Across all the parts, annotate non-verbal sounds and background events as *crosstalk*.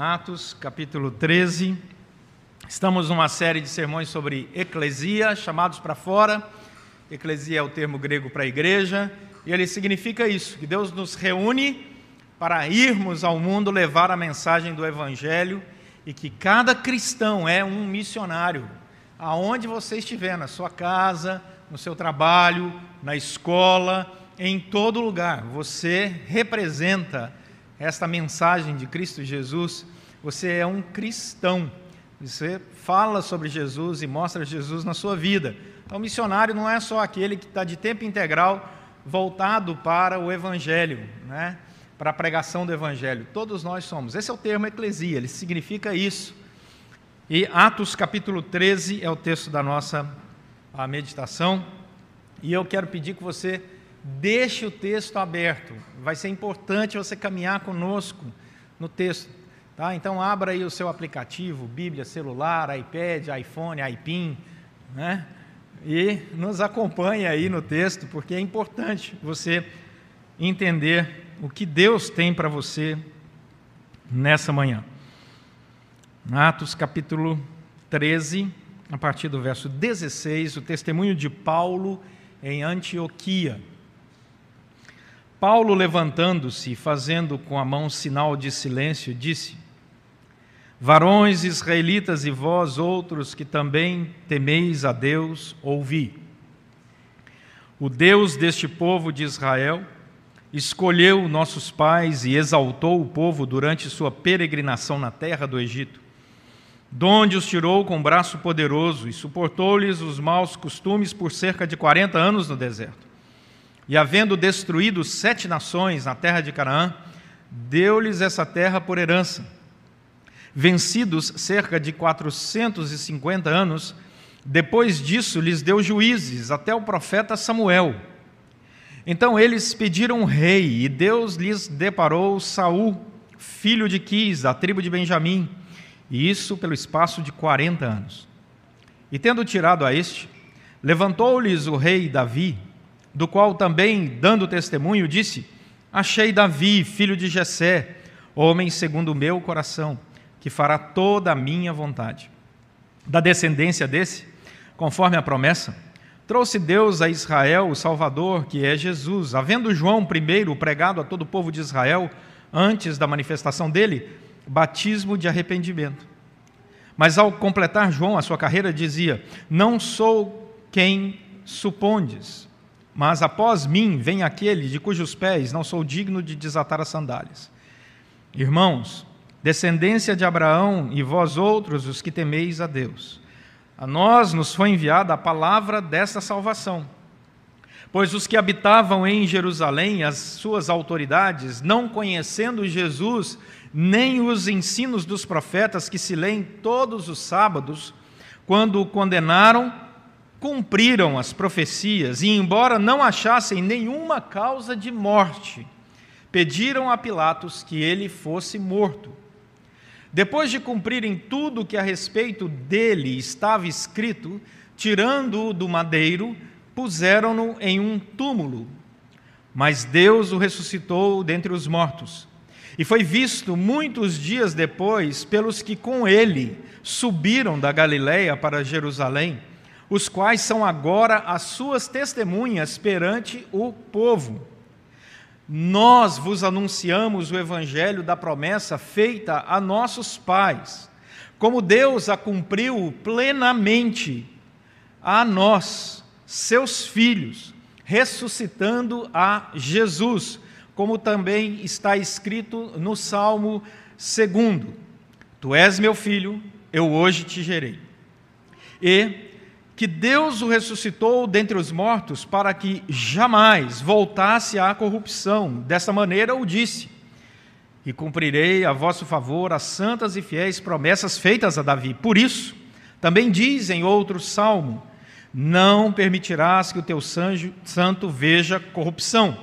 Atos, capítulo 13. Estamos numa série de sermões sobre eclesia, chamados para fora. Eclesia é o termo grego para igreja, e ele significa isso, que Deus nos reúne para irmos ao mundo levar a mensagem do evangelho e que cada cristão é um missionário, aonde você estiver, na sua casa, no seu trabalho, na escola, em todo lugar, você representa esta mensagem de Cristo Jesus, você é um cristão. Você fala sobre Jesus e mostra Jesus na sua vida. Então, missionário não é só aquele que está de tempo integral voltado para o Evangelho, né? para a pregação do Evangelho. Todos nós somos. Esse é o termo eclesia, ele significa isso. E Atos capítulo 13 é o texto da nossa meditação. E eu quero pedir que você Deixe o texto aberto. Vai ser importante você caminhar conosco no texto. Tá? Então, abra aí o seu aplicativo, Bíblia, celular, iPad, iPhone, iPin, né? e nos acompanhe aí no texto, porque é importante você entender o que Deus tem para você nessa manhã. Atos capítulo 13, a partir do verso 16, o testemunho de Paulo em Antioquia. Paulo, levantando-se e fazendo com a mão sinal de silêncio, disse: Varões israelitas e vós outros que também temeis a Deus, ouvi. O Deus deste povo de Israel escolheu nossos pais e exaltou o povo durante sua peregrinação na terra do Egito, donde os tirou com braço poderoso e suportou-lhes os maus costumes por cerca de quarenta anos no deserto e havendo destruído sete nações na terra de Canaã, deu-lhes essa terra por herança. Vencidos cerca de 450 anos, depois disso lhes deu juízes até o profeta Samuel. Então eles pediram um rei, e Deus lhes deparou Saul, filho de Quis, da tribo de Benjamim, e isso pelo espaço de 40 anos. E tendo tirado a este, levantou-lhes o rei Davi, do qual também, dando testemunho, disse: Achei Davi, filho de Jessé, homem segundo o meu coração, que fará toda a minha vontade. Da descendência desse, conforme a promessa, trouxe Deus a Israel o Salvador, que é Jesus, havendo João primeiro pregado a todo o povo de Israel, antes da manifestação dele, batismo de arrependimento. Mas ao completar João a sua carreira, dizia: Não sou quem supondes, mas após mim vem aquele de cujos pés não sou digno de desatar as sandálias. Irmãos, descendência de Abraão e vós outros os que temeis a Deus, a nós nos foi enviada a palavra desta salvação. Pois os que habitavam em Jerusalém, as suas autoridades, não conhecendo Jesus, nem os ensinos dos profetas que se leem todos os sábados, quando o condenaram, cumpriram as profecias e, embora não achassem nenhuma causa de morte, pediram a Pilatos que ele fosse morto. Depois de cumprirem tudo o que a respeito dele estava escrito, tirando-o do madeiro, puseram-no em um túmulo. Mas Deus o ressuscitou dentre os mortos. E foi visto muitos dias depois pelos que com ele subiram da Galiléia para Jerusalém os quais são agora as suas testemunhas perante o povo. Nós vos anunciamos o evangelho da promessa feita a nossos pais, como Deus a cumpriu plenamente a nós, seus filhos, ressuscitando a Jesus, como também está escrito no Salmo 2: Tu és meu filho, eu hoje te gerei. E que Deus o ressuscitou dentre os mortos para que jamais voltasse à corrupção. Dessa maneira o disse: E cumprirei a vosso favor as santas e fiéis promessas feitas a Davi. Por isso, também diz em outro salmo: Não permitirás que o teu santo veja corrupção.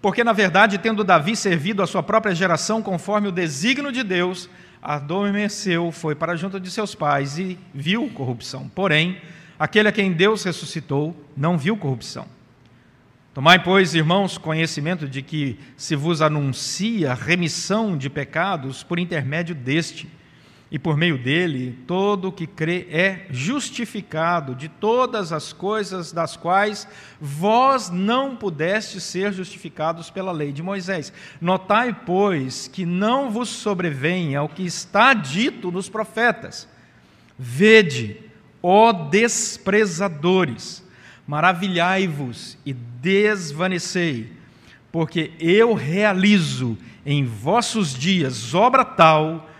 Porque, na verdade, tendo Davi servido a sua própria geração conforme o desígnio de Deus, adormeceu, foi para junto de seus pais e viu corrupção. Porém, Aquele a quem Deus ressuscitou não viu corrupção. Tomai, pois, irmãos, conhecimento de que se vos anuncia remissão de pecados por intermédio deste, e por meio dele todo o que crê é justificado de todas as coisas das quais vós não pudestes ser justificados pela lei de Moisés. Notai, pois, que não vos sobrevenha o que está dito nos profetas. Vede, ó desprezadores, maravilhai-vos e desvanecei, porque eu realizo em vossos dias obra tal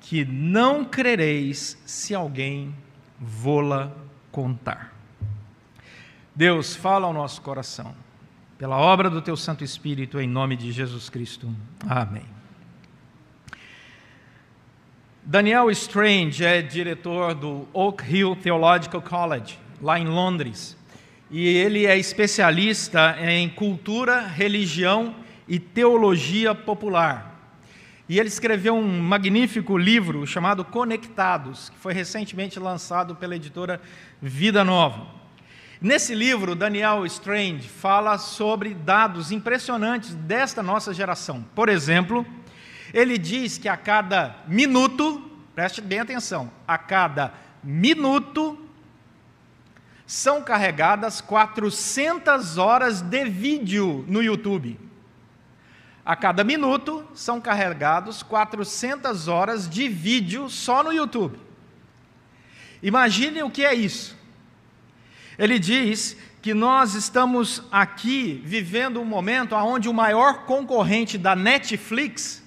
que não crereis se alguém vô-la contar. Deus, fala ao nosso coração, pela obra do teu Santo Espírito, em nome de Jesus Cristo. Amém. Daniel Strange é diretor do Oak Hill Theological College, lá em Londres e ele é especialista em cultura, religião e teologia popular. E ele escreveu um magnífico livro chamado Conectados, que foi recentemente lançado pela editora Vida Nova. Nesse livro, Daniel Strange fala sobre dados impressionantes desta nossa geração. Por exemplo, ele diz que a cada minuto, preste bem atenção, a cada minuto são carregadas 400 horas de vídeo no YouTube. A cada minuto são carregados 400 horas de vídeo só no YouTube. Imagine o que é isso. Ele diz que nós estamos aqui vivendo um momento onde o maior concorrente da Netflix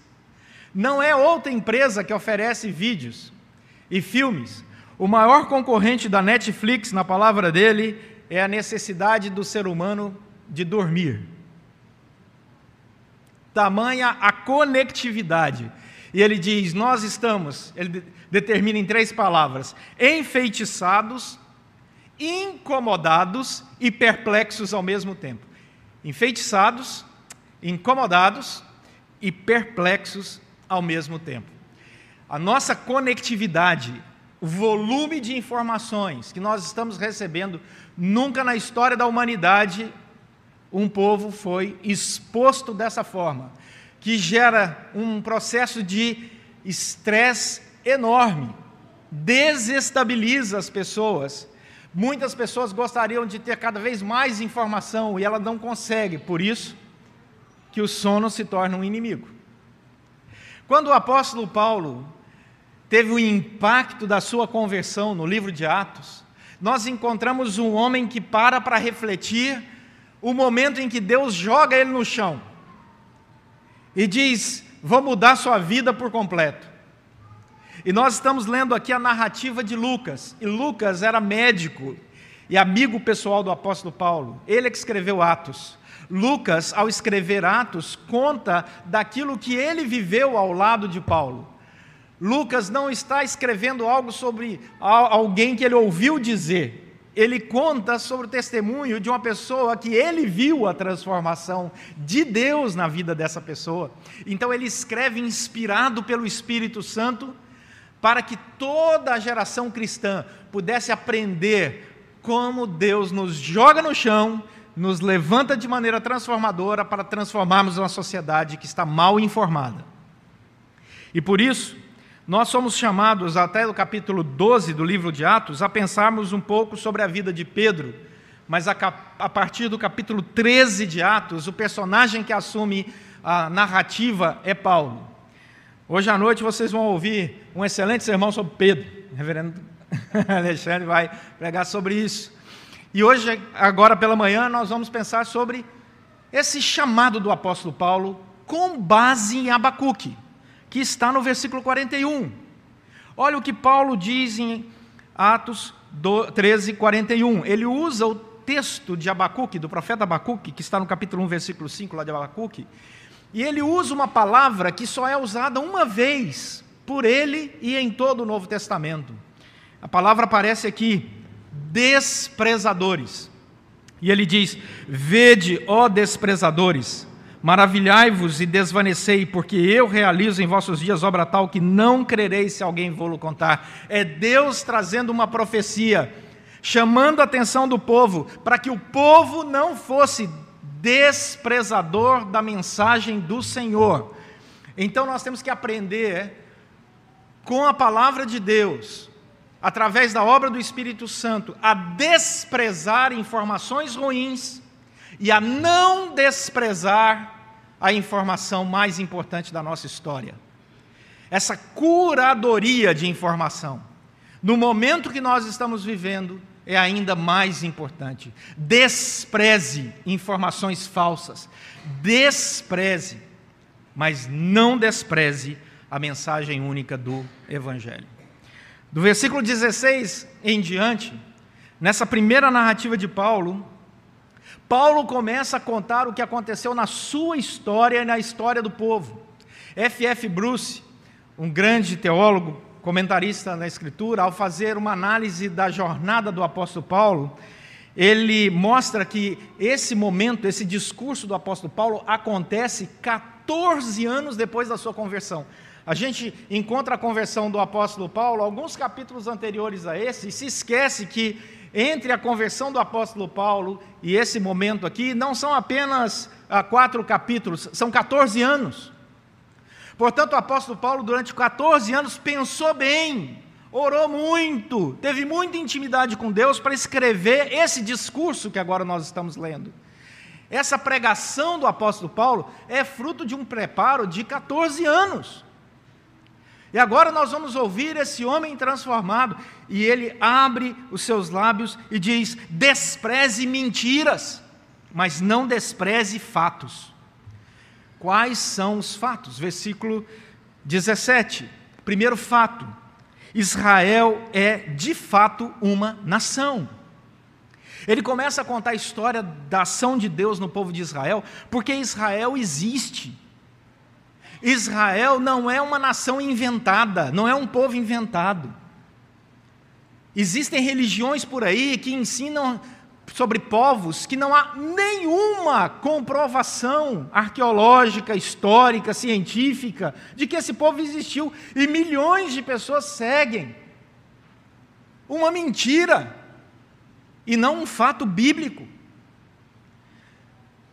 não é outra empresa que oferece vídeos e filmes, o maior concorrente da Netflix, na palavra dele, é a necessidade do ser humano de dormir. Tamanha a conectividade. E ele diz: Nós estamos, ele determina em três palavras: enfeitiçados, incomodados e perplexos ao mesmo tempo. Enfeitiçados, incomodados e perplexos ao mesmo tempo. A nossa conectividade o volume de informações que nós estamos recebendo, nunca na história da humanidade um povo foi exposto dessa forma, que gera um processo de estresse enorme, desestabiliza as pessoas. Muitas pessoas gostariam de ter cada vez mais informação e ela não consegue, por isso que o sono se torna um inimigo. Quando o apóstolo Paulo teve o impacto da sua conversão no livro de Atos, nós encontramos um homem que para para refletir o momento em que Deus joga ele no chão e diz: Vou mudar sua vida por completo. E nós estamos lendo aqui a narrativa de Lucas, e Lucas era médico e amigo pessoal do apóstolo Paulo, ele é que escreveu Atos. Lucas, ao escrever Atos, conta daquilo que ele viveu ao lado de Paulo. Lucas não está escrevendo algo sobre alguém que ele ouviu dizer. Ele conta sobre o testemunho de uma pessoa que ele viu a transformação de Deus na vida dessa pessoa. Então ele escreve inspirado pelo Espírito Santo para que toda a geração cristã pudesse aprender como Deus nos joga no chão, nos levanta de maneira transformadora para transformarmos uma sociedade que está mal informada. E por isso, nós somos chamados, até o capítulo 12 do livro de Atos, a pensarmos um pouco sobre a vida de Pedro, mas a, a partir do capítulo 13 de Atos, o personagem que assume a narrativa é Paulo. Hoje à noite vocês vão ouvir um excelente sermão sobre Pedro. Reverendo *laughs* Alexandre vai pregar sobre isso. E hoje, agora pela manhã, nós vamos pensar sobre esse chamado do apóstolo Paulo com base em Abacuque que está no versículo 41. Olha o que Paulo diz em Atos 13, 41. Ele usa o texto de Abacuque, do profeta Abacuque, que está no capítulo 1, versículo 5 lá de Abacuque, e ele usa uma palavra que só é usada uma vez por ele e em todo o Novo Testamento. A palavra aparece aqui, desprezadores. E ele diz: Vede, ó desprezadores, Maravilhai-vos e desvanecei, porque eu realizo em vossos dias obra tal que não crereis se alguém vou-lo contar. É Deus trazendo uma profecia, chamando a atenção do povo, para que o povo não fosse desprezador da mensagem do Senhor. Então nós temos que aprender com a palavra de Deus, através da obra do Espírito Santo, a desprezar informações ruins e a não desprezar a informação mais importante da nossa história. Essa curadoria de informação, no momento que nós estamos vivendo, é ainda mais importante. Despreze informações falsas, despreze, mas não despreze a mensagem única do Evangelho. Do versículo 16 em diante, nessa primeira narrativa de Paulo, Paulo começa a contar o que aconteceu na sua história e na história do povo. F. F. Bruce, um grande teólogo, comentarista na Escritura, ao fazer uma análise da jornada do apóstolo Paulo, ele mostra que esse momento, esse discurso do apóstolo Paulo acontece 14 anos depois da sua conversão. A gente encontra a conversão do apóstolo Paulo alguns capítulos anteriores a esse e se esquece que entre a conversão do apóstolo Paulo e esse momento aqui, não são apenas ah, quatro capítulos, são 14 anos. Portanto, o apóstolo Paulo, durante 14 anos, pensou bem, orou muito, teve muita intimidade com Deus para escrever esse discurso que agora nós estamos lendo. Essa pregação do apóstolo Paulo é fruto de um preparo de 14 anos. E agora nós vamos ouvir esse homem transformado, e ele abre os seus lábios e diz: despreze mentiras, mas não despreze fatos. Quais são os fatos? Versículo 17. Primeiro fato: Israel é de fato uma nação. Ele começa a contar a história da ação de Deus no povo de Israel, porque Israel existe. Israel não é uma nação inventada, não é um povo inventado. Existem religiões por aí que ensinam sobre povos que não há nenhuma comprovação arqueológica, histórica, científica de que esse povo existiu e milhões de pessoas seguem. Uma mentira e não um fato bíblico.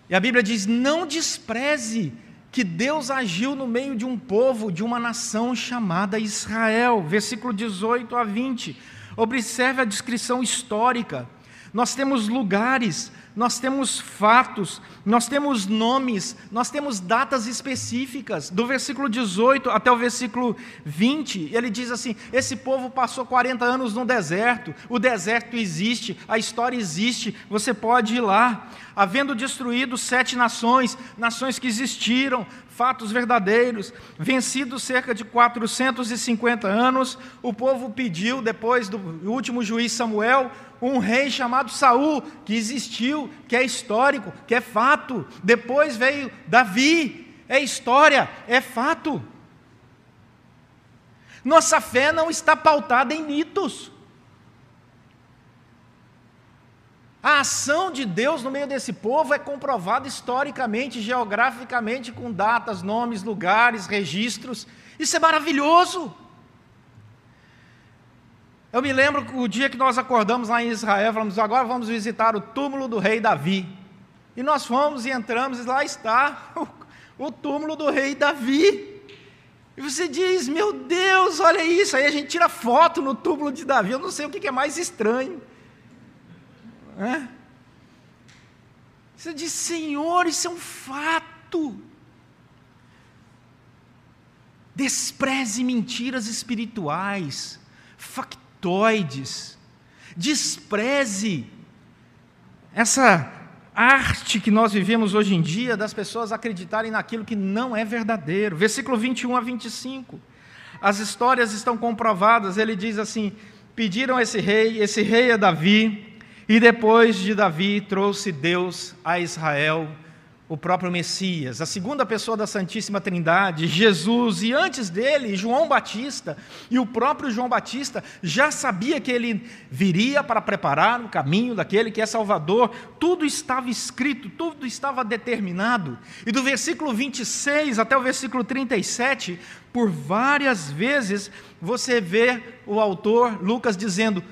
E a Bíblia diz: não despreze que Deus agiu no meio de um povo, de uma nação chamada Israel. Versículo 18 a 20. Observe a descrição histórica. Nós temos lugares, nós temos fatos, nós temos nomes, nós temos datas específicas. Do versículo 18 até o versículo 20, ele diz assim: Esse povo passou 40 anos no deserto, o deserto existe, a história existe, você pode ir lá. Havendo destruído sete nações, nações que existiram, fatos verdadeiros, vencido cerca de 450 anos, o povo pediu, depois do último juiz Samuel, um rei chamado Saul, que existiu, que é histórico, que é fato. Depois veio Davi, é história, é fato. Nossa fé não está pautada em mitos. A ação de Deus no meio desse povo é comprovada historicamente, geograficamente, com datas, nomes, lugares, registros. Isso é maravilhoso. Eu me lembro o dia que nós acordamos lá em Israel, falamos, agora vamos visitar o túmulo do rei Davi. E nós fomos e entramos, e lá está *laughs* o, o túmulo do rei Davi. E você diz, meu Deus, olha isso. Aí a gente tira foto no túmulo de Davi. Eu não sei o que é mais estranho. É? Você diz, Senhor, isso é um fato. Despreze mentiras espirituais, factoides. Despreze essa arte que nós vivemos hoje em dia das pessoas acreditarem naquilo que não é verdadeiro. Versículo 21 a 25. As histórias estão comprovadas. Ele diz assim: Pediram esse rei, esse rei é Davi, e depois de Davi trouxe Deus a Israel o próprio Messias, a segunda pessoa da Santíssima Trindade, Jesus, e antes dele, João Batista, e o próprio João Batista já sabia que ele viria para preparar o caminho daquele que é Salvador, tudo estava escrito, tudo estava determinado, e do versículo 26 até o versículo 37, por várias vezes você vê o autor Lucas dizendo: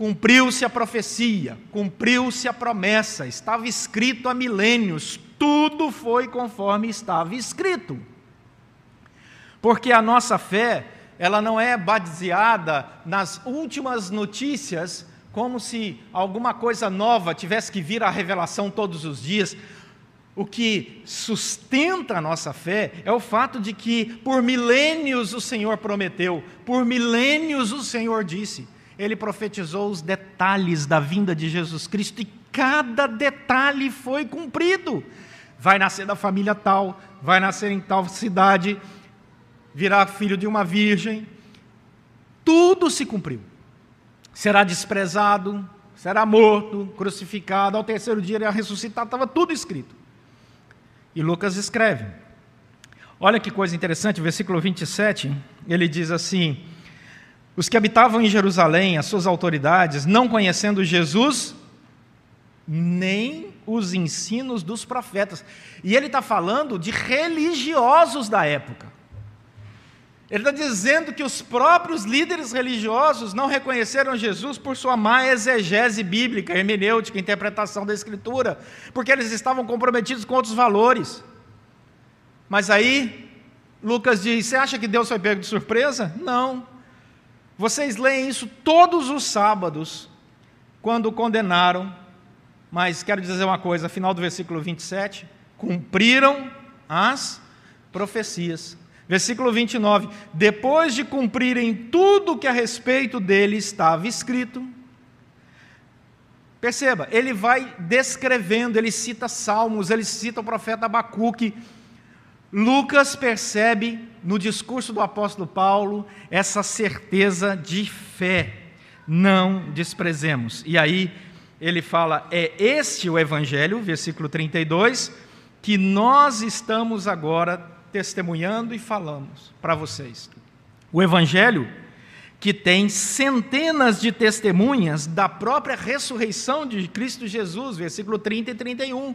Cumpriu-se a profecia, cumpriu-se a promessa, estava escrito há milênios, tudo foi conforme estava escrito. Porque a nossa fé, ela não é baseada nas últimas notícias, como se alguma coisa nova tivesse que vir à revelação todos os dias. O que sustenta a nossa fé é o fato de que por milênios o Senhor prometeu, por milênios o Senhor disse ele profetizou os detalhes da vinda de Jesus Cristo e cada detalhe foi cumprido. Vai nascer da família tal, vai nascer em tal cidade, virá filho de uma virgem. Tudo se cumpriu. Será desprezado, será morto, crucificado, ao terceiro dia irá ressuscitar, estava tudo escrito. E Lucas escreve. Olha que coisa interessante, versículo 27, ele diz assim: os que habitavam em Jerusalém, as suas autoridades, não conhecendo Jesus, nem os ensinos dos profetas. E ele está falando de religiosos da época. Ele está dizendo que os próprios líderes religiosos não reconheceram Jesus por sua má exegese bíblica, hermenêutica, interpretação da Escritura, porque eles estavam comprometidos com outros valores. Mas aí, Lucas diz: Você acha que Deus foi pego de surpresa? Não. Vocês leem isso todos os sábados, quando condenaram, mas quero dizer uma coisa, final do versículo 27, cumpriram as profecias. Versículo 29, depois de cumprirem tudo que a respeito dele estava escrito, perceba, ele vai descrevendo, ele cita Salmos, ele cita o profeta Abacuque, Lucas percebe no discurso do apóstolo Paulo essa certeza de fé. Não desprezemos. E aí ele fala: é este o evangelho, versículo 32, que nós estamos agora testemunhando e falamos para vocês. O evangelho que tem centenas de testemunhas da própria ressurreição de Cristo Jesus, versículo 30 e 31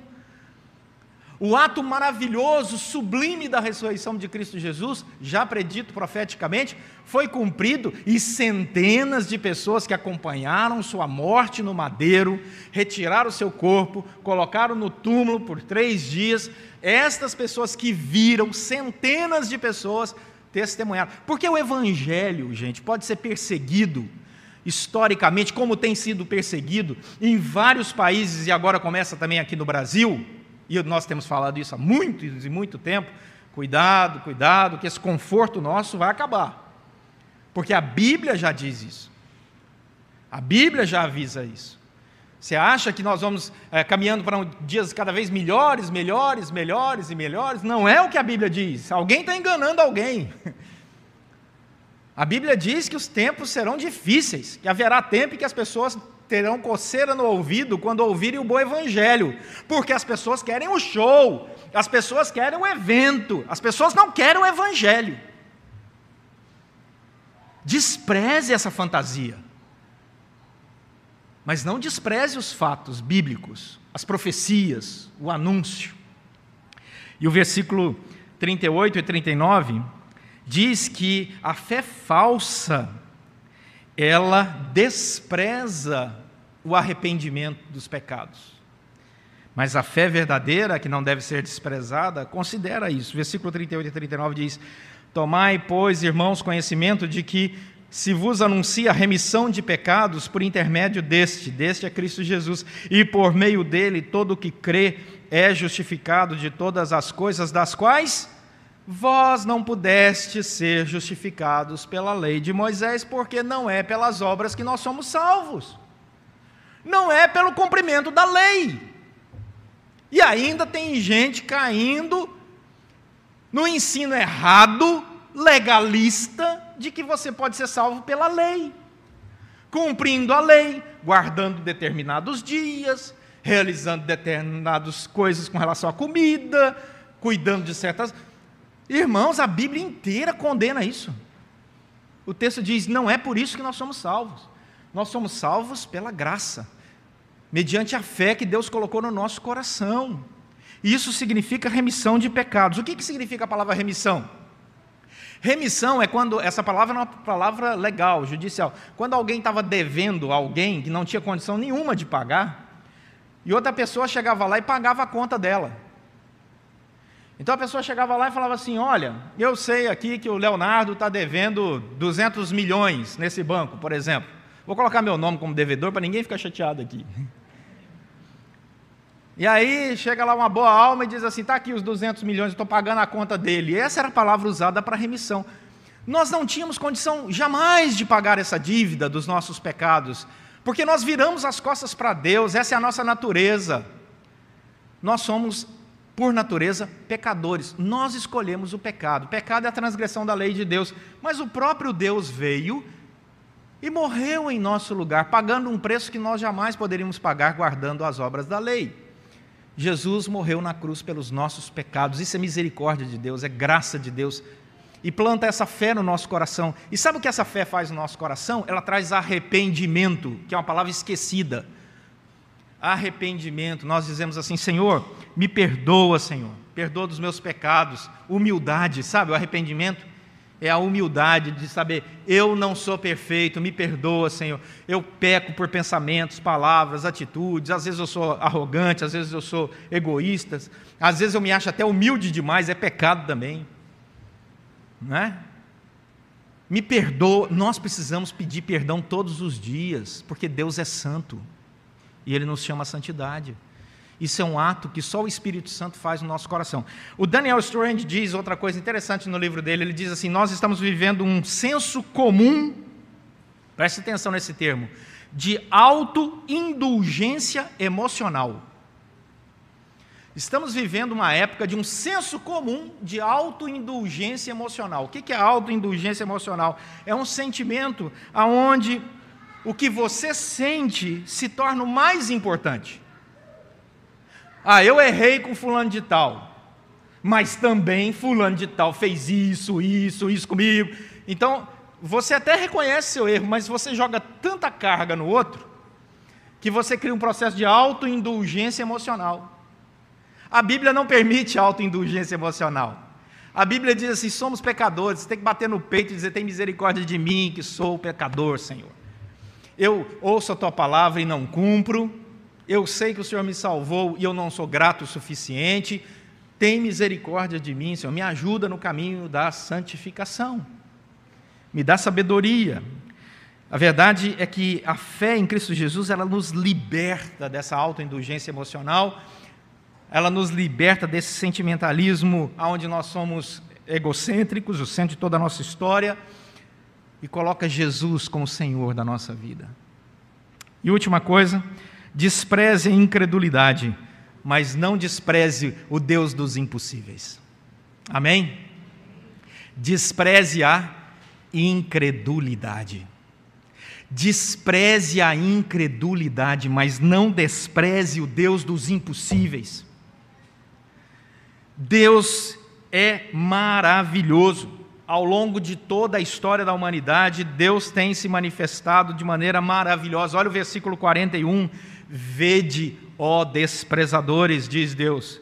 o ato maravilhoso, sublime da ressurreição de Cristo Jesus, já predito profeticamente, foi cumprido e centenas de pessoas que acompanharam sua morte no madeiro, retiraram seu corpo, colocaram no túmulo por três dias. Estas pessoas que viram, centenas de pessoas testemunharam. Porque o Evangelho, gente, pode ser perseguido historicamente, como tem sido perseguido em vários países e agora começa também aqui no Brasil e nós temos falado isso há muito e muito tempo. Cuidado, cuidado, que esse conforto nosso vai acabar. Porque a Bíblia já diz isso. A Bíblia já avisa isso. Você acha que nós vamos é, caminhando para um, dias cada vez melhores, melhores, melhores e melhores? Não é o que a Bíblia diz. Alguém está enganando alguém. *laughs* A Bíblia diz que os tempos serão difíceis, que haverá tempo em que as pessoas terão coceira no ouvido quando ouvirem o bom evangelho, porque as pessoas querem o show, as pessoas querem o evento, as pessoas não querem o evangelho. Despreze essa fantasia. Mas não despreze os fatos bíblicos, as profecias, o anúncio. E o versículo 38 e 39 diz que a fé falsa ela despreza o arrependimento dos pecados. Mas a fé verdadeira, que não deve ser desprezada, considera isso. Versículo 38 e 39 diz: Tomai, pois, irmãos, conhecimento de que se vos anuncia a remissão de pecados por intermédio deste, deste é Cristo Jesus, e por meio dele todo o que crê é justificado de todas as coisas das quais Vós não pudestes ser justificados pela lei de Moisés, porque não é pelas obras que nós somos salvos, não é pelo cumprimento da lei. E ainda tem gente caindo no ensino errado, legalista, de que você pode ser salvo pela lei, cumprindo a lei, guardando determinados dias, realizando determinadas coisas com relação à comida, cuidando de certas Irmãos, a Bíblia inteira condena isso. O texto diz: não é por isso que nós somos salvos. Nós somos salvos pela graça, mediante a fé que Deus colocou no nosso coração. Isso significa remissão de pecados. O que, que significa a palavra remissão? Remissão é quando, essa palavra é uma palavra legal, judicial. Quando alguém estava devendo alguém que não tinha condição nenhuma de pagar, e outra pessoa chegava lá e pagava a conta dela. Então a pessoa chegava lá e falava assim: Olha, eu sei aqui que o Leonardo está devendo 200 milhões nesse banco, por exemplo. Vou colocar meu nome como devedor para ninguém ficar chateado aqui. E aí chega lá uma boa alma e diz assim: está aqui os 200 milhões, estou pagando a conta dele. E essa era a palavra usada para remissão. Nós não tínhamos condição jamais de pagar essa dívida dos nossos pecados, porque nós viramos as costas para Deus, essa é a nossa natureza. Nós somos, por natureza, pecadores. Nós escolhemos o pecado. O pecado é a transgressão da lei de Deus, mas o próprio Deus veio e morreu em nosso lugar, pagando um preço que nós jamais poderíamos pagar guardando as obras da lei. Jesus morreu na cruz pelos nossos pecados. Isso é misericórdia de Deus, é graça de Deus. E planta essa fé no nosso coração. E sabe o que essa fé faz no nosso coração? Ela traz arrependimento, que é uma palavra esquecida. Arrependimento. Nós dizemos assim: Senhor, me perdoa, Senhor. Perdoa dos meus pecados. Humildade, sabe? O arrependimento é a humildade de saber, eu não sou perfeito, me perdoa, Senhor. Eu peco por pensamentos, palavras, atitudes. Às vezes eu sou arrogante, às vezes eu sou egoísta, às vezes eu me acho até humilde demais, é pecado também. Não é? Me perdoa, nós precisamos pedir perdão todos os dias, porque Deus é santo e Ele nos chama a santidade. Isso é um ato que só o Espírito Santo faz no nosso coração. O Daniel Strange diz outra coisa interessante no livro dele. Ele diz assim: Nós estamos vivendo um senso comum, preste atenção nesse termo, de autoindulgência emocional. Estamos vivendo uma época de um senso comum de autoindulgência emocional. O que é autoindulgência emocional? É um sentimento aonde o que você sente se torna o mais importante. Ah, eu errei com fulano de tal, mas também fulano de tal fez isso, isso, isso comigo. Então, você até reconhece seu erro, mas você joga tanta carga no outro que você cria um processo de autoindulgência emocional. A Bíblia não permite autoindulgência emocional. A Bíblia diz assim: somos pecadores, você tem que bater no peito e dizer: tem misericórdia de mim, que sou pecador, Senhor. Eu ouço a tua palavra e não cumpro, eu sei que o Senhor me salvou e eu não sou grato o suficiente. Tem misericórdia de mim, Senhor. Me ajuda no caminho da santificação. Me dá sabedoria. A verdade é que a fé em Cristo Jesus, ela nos liberta dessa autoindulgência emocional, ela nos liberta desse sentimentalismo onde nós somos egocêntricos, o centro de toda a nossa história, e coloca Jesus como Senhor da nossa vida. E última coisa, Despreze a incredulidade, mas não despreze o Deus dos impossíveis. Amém? Despreze a incredulidade. Despreze a incredulidade, mas não despreze o Deus dos impossíveis. Deus é maravilhoso. Ao longo de toda a história da humanidade, Deus tem se manifestado de maneira maravilhosa. Olha o versículo 41 Vede, ó desprezadores, diz Deus,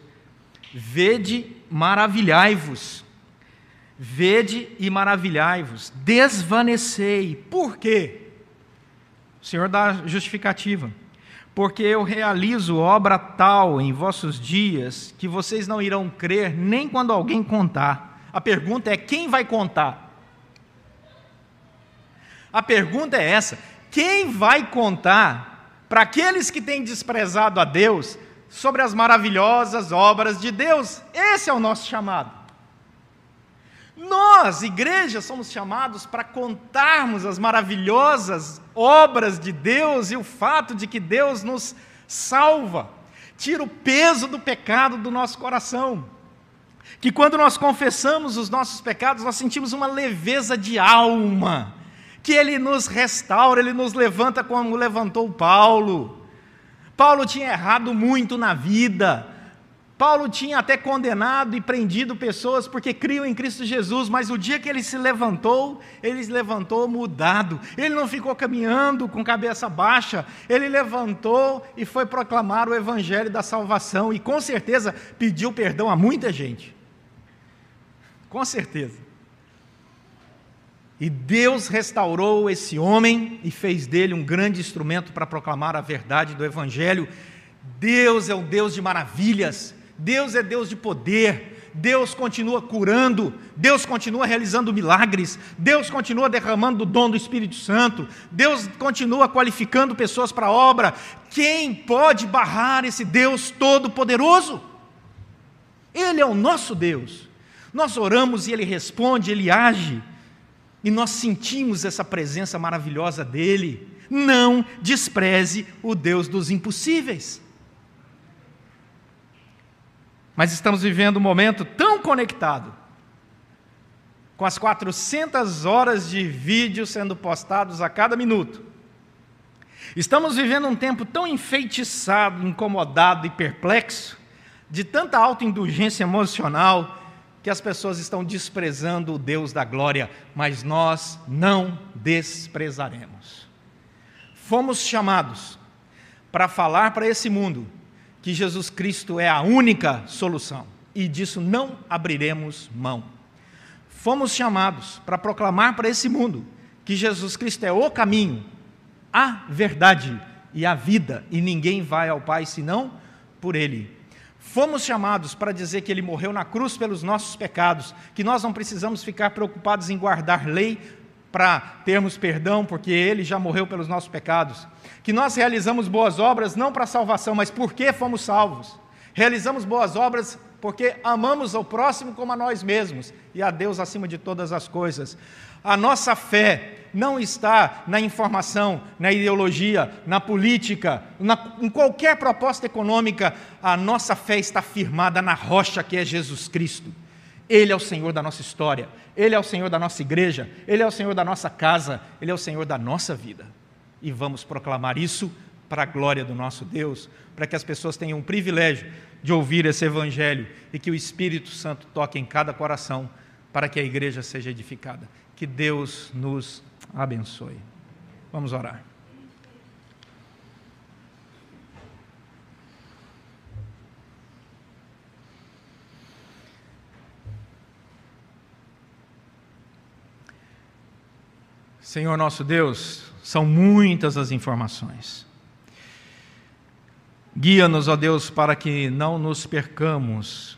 vede, maravilhai-vos. Vede e maravilhai-vos, desvanecei. Por quê? O Senhor dá justificativa. Porque eu realizo obra tal em vossos dias que vocês não irão crer nem quando alguém contar. A pergunta é: quem vai contar? A pergunta é essa: quem vai contar para aqueles que têm desprezado a Deus sobre as maravilhosas obras de Deus. Esse é o nosso chamado. Nós, igreja, somos chamados para contarmos as maravilhosas obras de Deus e o fato de que Deus nos salva, tira o peso do pecado do nosso coração. Que quando nós confessamos os nossos pecados, nós sentimos uma leveza de alma que ele nos restaura, ele nos levanta como levantou Paulo. Paulo tinha errado muito na vida. Paulo tinha até condenado e prendido pessoas porque criam em Cristo Jesus, mas o dia que ele se levantou, ele se levantou mudado. Ele não ficou caminhando com cabeça baixa, ele levantou e foi proclamar o evangelho da salvação e com certeza pediu perdão a muita gente. Com certeza. E Deus restaurou esse homem e fez dele um grande instrumento para proclamar a verdade do Evangelho. Deus é um Deus de maravilhas, Deus é Deus de poder, Deus continua curando, Deus continua realizando milagres, Deus continua derramando o dom do Espírito Santo, Deus continua qualificando pessoas para a obra. Quem pode barrar esse Deus todo-poderoso? Ele é o nosso Deus. Nós oramos e ele responde, ele age e nós sentimos essa presença maravilhosa dele. Não despreze o Deus dos impossíveis. Mas estamos vivendo um momento tão conectado, com as 400 horas de vídeo sendo postados a cada minuto. Estamos vivendo um tempo tão enfeitiçado, incomodado e perplexo, de tanta autoindulgência emocional, que as pessoas estão desprezando o Deus da glória, mas nós não desprezaremos. Fomos chamados para falar para esse mundo que Jesus Cristo é a única solução e disso não abriremos mão. Fomos chamados para proclamar para esse mundo que Jesus Cristo é o caminho, a verdade e a vida, e ninguém vai ao Pai senão por Ele. Fomos chamados para dizer que Ele morreu na cruz pelos nossos pecados, que nós não precisamos ficar preocupados em guardar lei para termos perdão, porque Ele já morreu pelos nossos pecados, que nós realizamos boas obras não para salvação, mas porque fomos salvos. Realizamos boas obras porque amamos ao próximo como a nós mesmos e a Deus acima de todas as coisas. A nossa fé não está na informação, na ideologia, na política, na, em qualquer proposta econômica. A nossa fé está firmada na rocha que é Jesus Cristo. Ele é o Senhor da nossa história, Ele é o Senhor da nossa igreja, Ele é o Senhor da nossa casa, Ele é o Senhor da nossa vida. E vamos proclamar isso para a glória do nosso Deus, para que as pessoas tenham o privilégio de ouvir esse Evangelho e que o Espírito Santo toque em cada coração para que a igreja seja edificada. Que Deus nos abençoe. Vamos orar. Senhor nosso Deus, são muitas as informações. Guia-nos, ó Deus, para que não nos percamos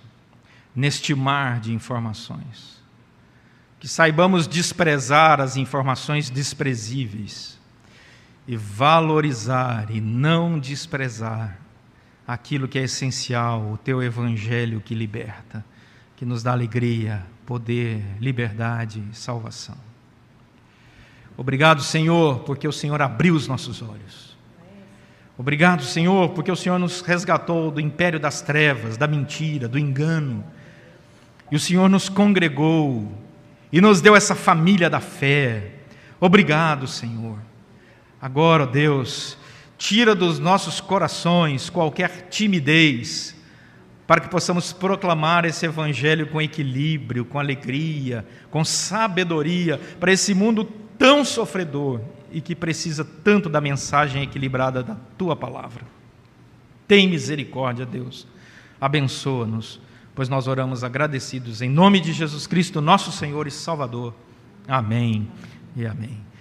neste mar de informações que saibamos desprezar as informações desprezíveis e valorizar e não desprezar aquilo que é essencial, o teu evangelho que liberta, que nos dá alegria, poder, liberdade salvação. Obrigado, Senhor, porque o Senhor abriu os nossos olhos. Obrigado, Senhor, porque o Senhor nos resgatou do império das trevas, da mentira, do engano. E o Senhor nos congregou e nos deu essa família da fé. Obrigado, Senhor. Agora, ó Deus, tira dos nossos corações qualquer timidez, para que possamos proclamar esse Evangelho com equilíbrio, com alegria, com sabedoria, para esse mundo tão sofredor e que precisa tanto da mensagem equilibrada da tua palavra. Tem misericórdia, Deus. Abençoa-nos pois nós oramos agradecidos em nome de Jesus Cristo, nosso Senhor e Salvador. Amém e amém.